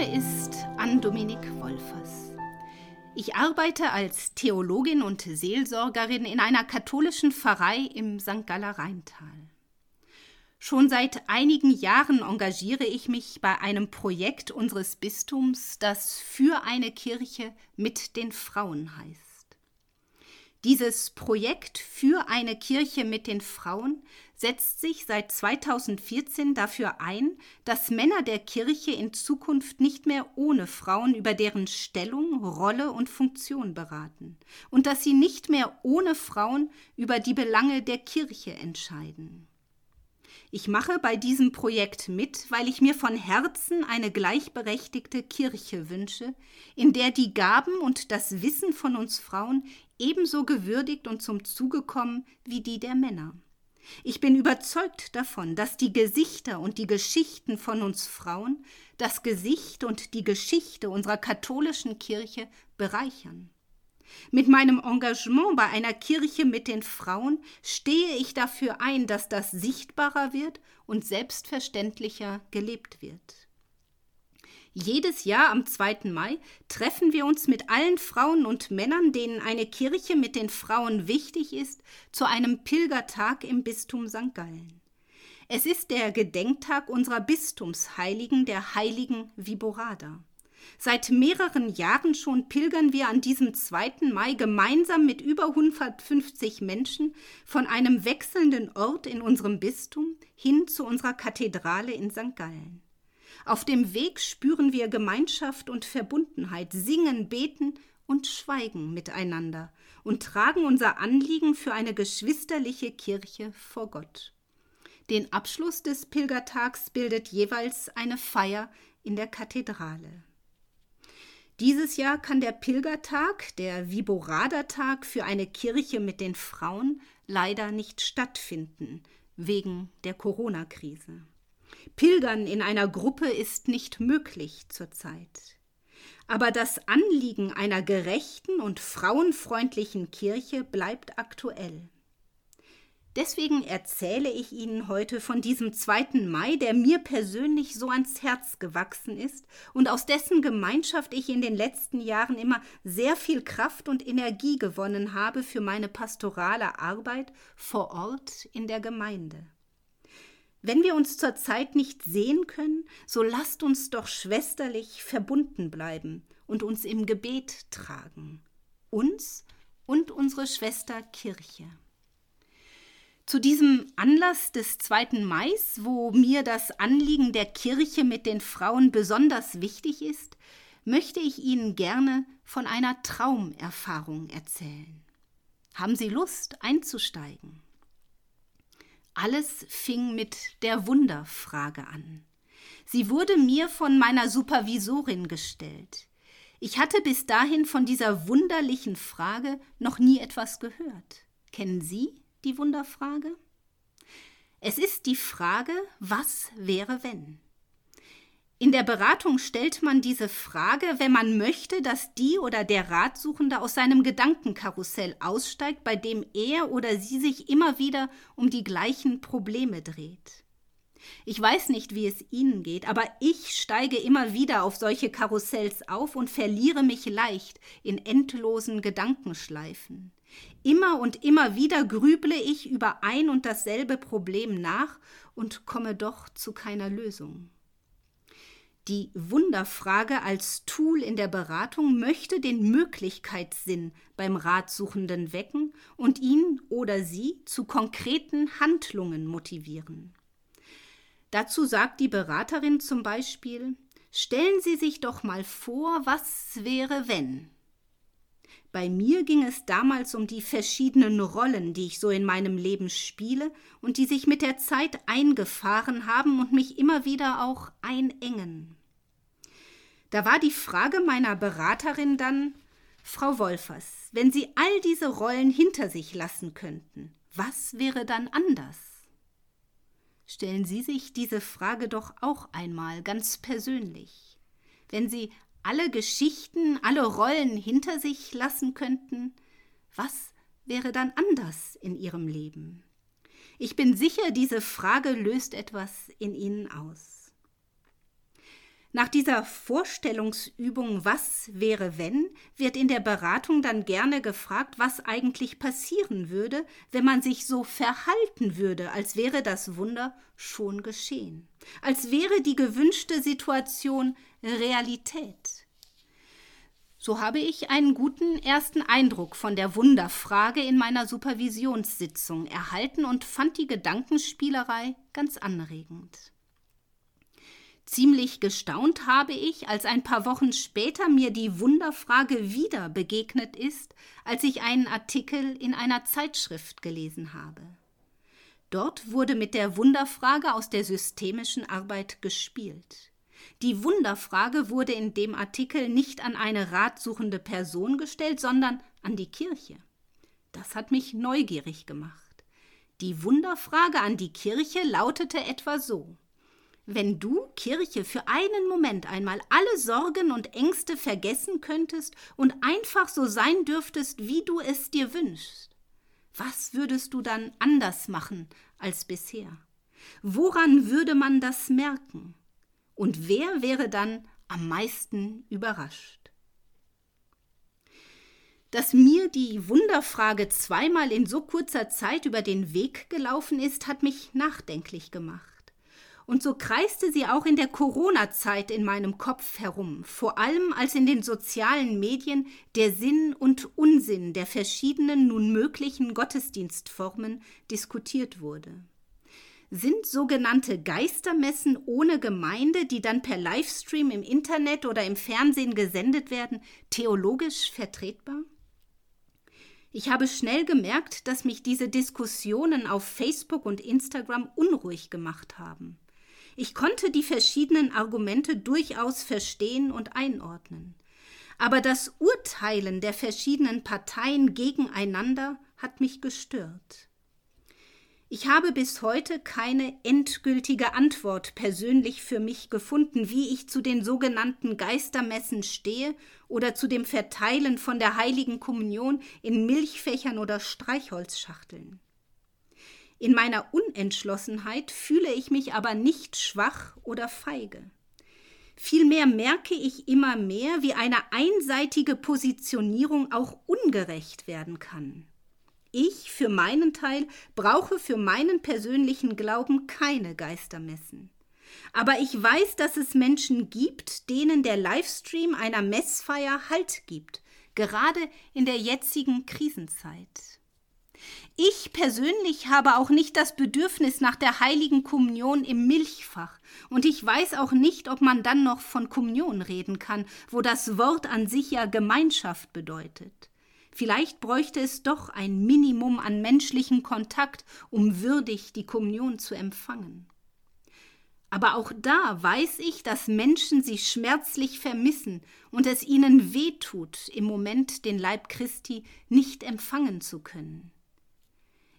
Name ist Ann-Dominik Wolfers. Ich arbeite als Theologin und Seelsorgerin in einer katholischen Pfarrei im St. Galler Rheintal. Schon seit einigen Jahren engagiere ich mich bei einem Projekt unseres Bistums, das für eine Kirche mit den Frauen heißt. Dieses Projekt für eine Kirche mit den Frauen setzt sich seit 2014 dafür ein, dass Männer der Kirche in Zukunft nicht mehr ohne Frauen über deren Stellung, Rolle und Funktion beraten und dass sie nicht mehr ohne Frauen über die Belange der Kirche entscheiden. Ich mache bei diesem Projekt mit, weil ich mir von Herzen eine gleichberechtigte Kirche wünsche, in der die Gaben und das Wissen von uns Frauen ebenso gewürdigt und zum Zuge kommen wie die der Männer. Ich bin überzeugt davon, dass die Gesichter und die Geschichten von uns Frauen das Gesicht und die Geschichte unserer katholischen Kirche bereichern. Mit meinem Engagement bei einer Kirche mit den Frauen stehe ich dafür ein, dass das sichtbarer wird und selbstverständlicher gelebt wird. Jedes Jahr am 2. Mai treffen wir uns mit allen Frauen und Männern, denen eine Kirche mit den Frauen wichtig ist, zu einem Pilgertag im Bistum St. Gallen. Es ist der Gedenktag unserer Bistumsheiligen, der heiligen Viborada. Seit mehreren Jahren schon pilgern wir an diesem 2. Mai gemeinsam mit über 150 Menschen von einem wechselnden Ort in unserem Bistum hin zu unserer Kathedrale in St. Gallen. Auf dem Weg spüren wir Gemeinschaft und Verbundenheit, singen, beten und schweigen miteinander und tragen unser Anliegen für eine geschwisterliche Kirche vor Gott. Den Abschluss des Pilgertags bildet jeweils eine Feier in der Kathedrale. Dieses Jahr kann der Pilgertag, der Viborada-Tag für eine Kirche mit den Frauen, leider nicht stattfinden, wegen der Corona-Krise. Pilgern in einer Gruppe ist nicht möglich zurzeit. Aber das Anliegen einer gerechten und frauenfreundlichen Kirche bleibt aktuell. Deswegen erzähle ich Ihnen heute von diesem 2. Mai, der mir persönlich so ans Herz gewachsen ist und aus dessen Gemeinschaft ich in den letzten Jahren immer sehr viel Kraft und Energie gewonnen habe für meine pastorale Arbeit vor Ort in der Gemeinde. Wenn wir uns zurzeit nicht sehen können, so lasst uns doch schwesterlich verbunden bleiben und uns im Gebet tragen. Uns und unsere Schwester Kirche. Zu diesem Anlass des 2. Mai, wo mir das Anliegen der Kirche mit den Frauen besonders wichtig ist, möchte ich Ihnen gerne von einer Traumerfahrung erzählen. Haben Sie Lust einzusteigen? Alles fing mit der Wunderfrage an. Sie wurde mir von meiner Supervisorin gestellt. Ich hatte bis dahin von dieser wunderlichen Frage noch nie etwas gehört. Kennen Sie die Wunderfrage? Es ist die Frage, was wäre wenn? In der Beratung stellt man diese Frage, wenn man möchte, dass die oder der Ratsuchende aus seinem Gedankenkarussell aussteigt, bei dem er oder sie sich immer wieder um die gleichen Probleme dreht. Ich weiß nicht, wie es Ihnen geht, aber ich steige immer wieder auf solche Karussells auf und verliere mich leicht in endlosen Gedankenschleifen. Immer und immer wieder grüble ich über ein und dasselbe Problem nach und komme doch zu keiner Lösung. Die Wunderfrage als Tool in der Beratung möchte den Möglichkeitssinn beim Ratsuchenden wecken und ihn oder sie zu konkreten Handlungen motivieren. Dazu sagt die Beraterin zum Beispiel Stellen Sie sich doch mal vor, was wäre, wenn. Bei mir ging es damals um die verschiedenen Rollen, die ich so in meinem Leben spiele und die sich mit der Zeit eingefahren haben und mich immer wieder auch einengen. Da war die Frage meiner Beraterin dann Frau Wolfers, wenn Sie all diese Rollen hinter sich lassen könnten, was wäre dann anders? Stellen Sie sich diese Frage doch auch einmal ganz persönlich. Wenn Sie alle Geschichten, alle Rollen hinter sich lassen könnten, was wäre dann anders in ihrem Leben? Ich bin sicher, diese Frage löst etwas in Ihnen aus. Nach dieser Vorstellungsübung Was wäre wenn wird in der Beratung dann gerne gefragt, was eigentlich passieren würde, wenn man sich so verhalten würde, als wäre das Wunder schon geschehen, als wäre die gewünschte Situation Realität. So habe ich einen guten ersten Eindruck von der Wunderfrage in meiner Supervisionssitzung erhalten und fand die Gedankenspielerei ganz anregend. Ziemlich gestaunt habe ich, als ein paar Wochen später mir die Wunderfrage wieder begegnet ist, als ich einen Artikel in einer Zeitschrift gelesen habe. Dort wurde mit der Wunderfrage aus der systemischen Arbeit gespielt. Die Wunderfrage wurde in dem Artikel nicht an eine ratsuchende Person gestellt, sondern an die Kirche. Das hat mich neugierig gemacht. Die Wunderfrage an die Kirche lautete etwa so wenn du, Kirche, für einen Moment einmal alle Sorgen und Ängste vergessen könntest und einfach so sein dürftest, wie du es dir wünschst, was würdest du dann anders machen als bisher? Woran würde man das merken? Und wer wäre dann am meisten überrascht? Dass mir die Wunderfrage zweimal in so kurzer Zeit über den Weg gelaufen ist, hat mich nachdenklich gemacht. Und so kreiste sie auch in der Corona-Zeit in meinem Kopf herum, vor allem als in den sozialen Medien der Sinn und Unsinn der verschiedenen nun möglichen Gottesdienstformen diskutiert wurde. Sind sogenannte Geistermessen ohne Gemeinde, die dann per Livestream im Internet oder im Fernsehen gesendet werden, theologisch vertretbar? Ich habe schnell gemerkt, dass mich diese Diskussionen auf Facebook und Instagram unruhig gemacht haben. Ich konnte die verschiedenen Argumente durchaus verstehen und einordnen. Aber das Urteilen der verschiedenen Parteien gegeneinander hat mich gestört. Ich habe bis heute keine endgültige Antwort persönlich für mich gefunden, wie ich zu den sogenannten Geistermessen stehe oder zu dem Verteilen von der heiligen Kommunion in Milchfächern oder Streichholzschachteln. In meiner Unentschlossenheit fühle ich mich aber nicht schwach oder feige. Vielmehr merke ich immer mehr, wie eine einseitige Positionierung auch ungerecht werden kann. Ich für meinen Teil brauche für meinen persönlichen Glauben keine Geistermessen. Aber ich weiß, dass es Menschen gibt, denen der Livestream einer Messfeier Halt gibt, gerade in der jetzigen Krisenzeit. Ich persönlich habe auch nicht das Bedürfnis nach der heiligen Kommunion im Milchfach, und ich weiß auch nicht, ob man dann noch von Kommunion reden kann, wo das Wort an sich ja Gemeinschaft bedeutet. Vielleicht bräuchte es doch ein Minimum an menschlichen Kontakt, um würdig die Kommunion zu empfangen. Aber auch da weiß ich, dass Menschen sie schmerzlich vermissen und es ihnen wehtut, im Moment den Leib Christi nicht empfangen zu können.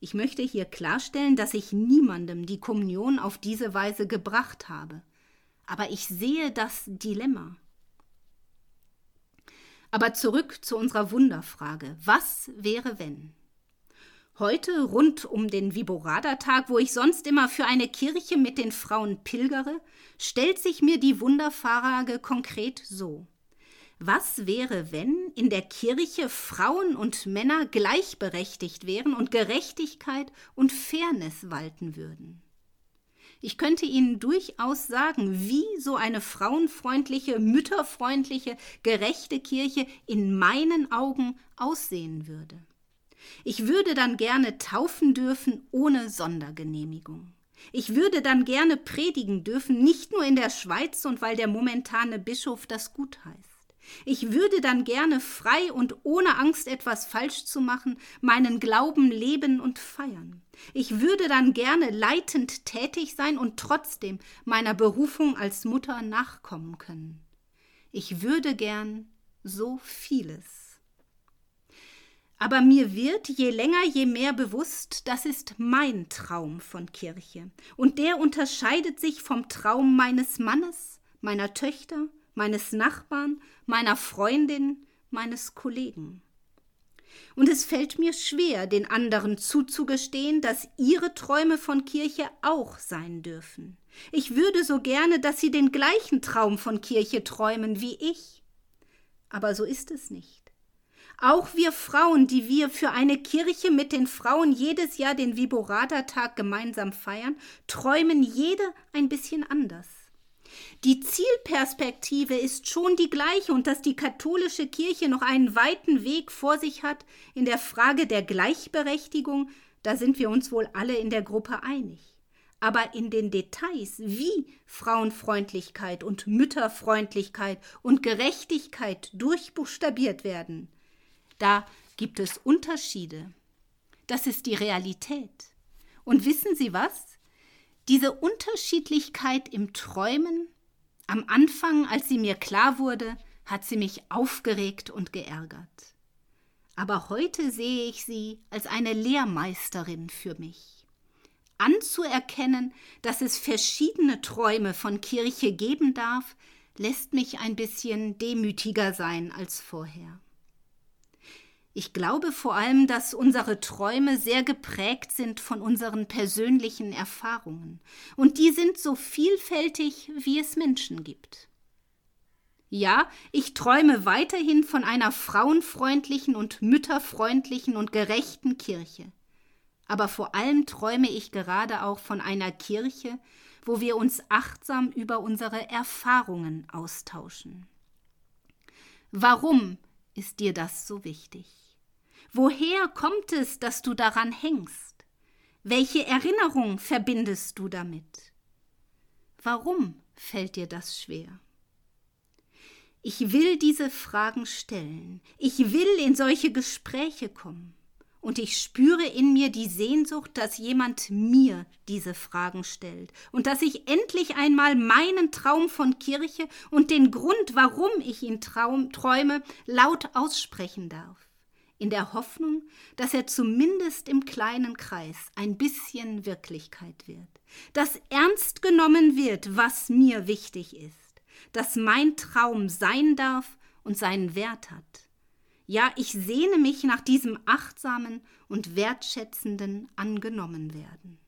Ich möchte hier klarstellen, dass ich niemandem die Kommunion auf diese Weise gebracht habe. Aber ich sehe das Dilemma. Aber zurück zu unserer Wunderfrage. Was wäre, wenn? Heute, rund um den Viborada-Tag, wo ich sonst immer für eine Kirche mit den Frauen pilgere, stellt sich mir die Wunderfrage konkret so. Was wäre, wenn in der Kirche Frauen und Männer gleichberechtigt wären und Gerechtigkeit und Fairness walten würden? Ich könnte Ihnen durchaus sagen, wie so eine frauenfreundliche, mütterfreundliche, gerechte Kirche in meinen Augen aussehen würde. Ich würde dann gerne taufen dürfen ohne Sondergenehmigung. Ich würde dann gerne predigen dürfen, nicht nur in der Schweiz und weil der momentane Bischof das gut heißt. Ich würde dann gerne frei und ohne Angst etwas falsch zu machen, meinen Glauben leben und feiern. Ich würde dann gerne leitend tätig sein und trotzdem meiner Berufung als Mutter nachkommen können. Ich würde gern so vieles. Aber mir wird je länger, je mehr bewusst, das ist mein Traum von Kirche, und der unterscheidet sich vom Traum meines Mannes, meiner Töchter, meines Nachbarn, meiner Freundin, meines Kollegen. Und es fällt mir schwer, den anderen zuzugestehen, dass ihre Träume von Kirche auch sein dürfen. Ich würde so gerne, dass Sie den gleichen Traum von Kirche träumen wie ich. Aber so ist es nicht. Auch wir Frauen, die wir für eine Kirche mit den Frauen jedes Jahr den Viborata-Tag gemeinsam feiern, träumen jede ein bisschen anders. Die Zielperspektive ist schon die gleiche und dass die katholische Kirche noch einen weiten Weg vor sich hat in der Frage der Gleichberechtigung, da sind wir uns wohl alle in der Gruppe einig. Aber in den Details, wie Frauenfreundlichkeit und Mütterfreundlichkeit und Gerechtigkeit durchbuchstabiert werden, da gibt es Unterschiede. Das ist die Realität. Und wissen Sie was? Diese Unterschiedlichkeit im Träumen, am Anfang, als sie mir klar wurde, hat sie mich aufgeregt und geärgert. Aber heute sehe ich sie als eine Lehrmeisterin für mich. Anzuerkennen, dass es verschiedene Träume von Kirche geben darf, lässt mich ein bisschen demütiger sein als vorher. Ich glaube vor allem, dass unsere Träume sehr geprägt sind von unseren persönlichen Erfahrungen, und die sind so vielfältig, wie es Menschen gibt. Ja, ich träume weiterhin von einer frauenfreundlichen und mütterfreundlichen und gerechten Kirche. Aber vor allem träume ich gerade auch von einer Kirche, wo wir uns achtsam über unsere Erfahrungen austauschen. Warum ist dir das so wichtig? Woher kommt es, dass du daran hängst? Welche Erinnerung verbindest du damit? Warum fällt dir das schwer? Ich will diese Fragen stellen. Ich will in solche Gespräche kommen. Und ich spüre in mir die Sehnsucht, dass jemand mir diese Fragen stellt und dass ich endlich einmal meinen Traum von Kirche und den Grund, warum ich ihn traum, träume, laut aussprechen darf in der Hoffnung, dass er zumindest im kleinen Kreis ein bisschen Wirklichkeit wird, dass ernst genommen wird, was mir wichtig ist, dass mein Traum sein darf und seinen Wert hat. Ja, ich sehne mich nach diesem achtsamen und wertschätzenden angenommen werden.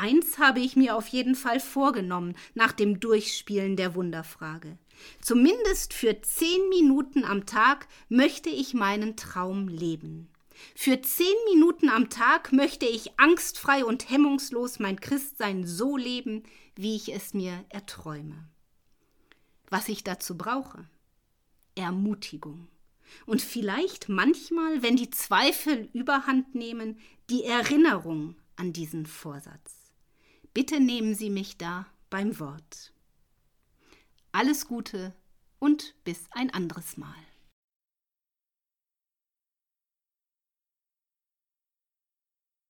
Eins habe ich mir auf jeden Fall vorgenommen nach dem Durchspielen der Wunderfrage. Zumindest für zehn Minuten am Tag möchte ich meinen Traum leben. Für zehn Minuten am Tag möchte ich angstfrei und hemmungslos mein Christsein so leben, wie ich es mir erträume. Was ich dazu brauche? Ermutigung. Und vielleicht manchmal, wenn die Zweifel überhand nehmen, die Erinnerung an diesen Vorsatz. Bitte nehmen Sie mich da beim Wort. Alles Gute und bis ein anderes Mal.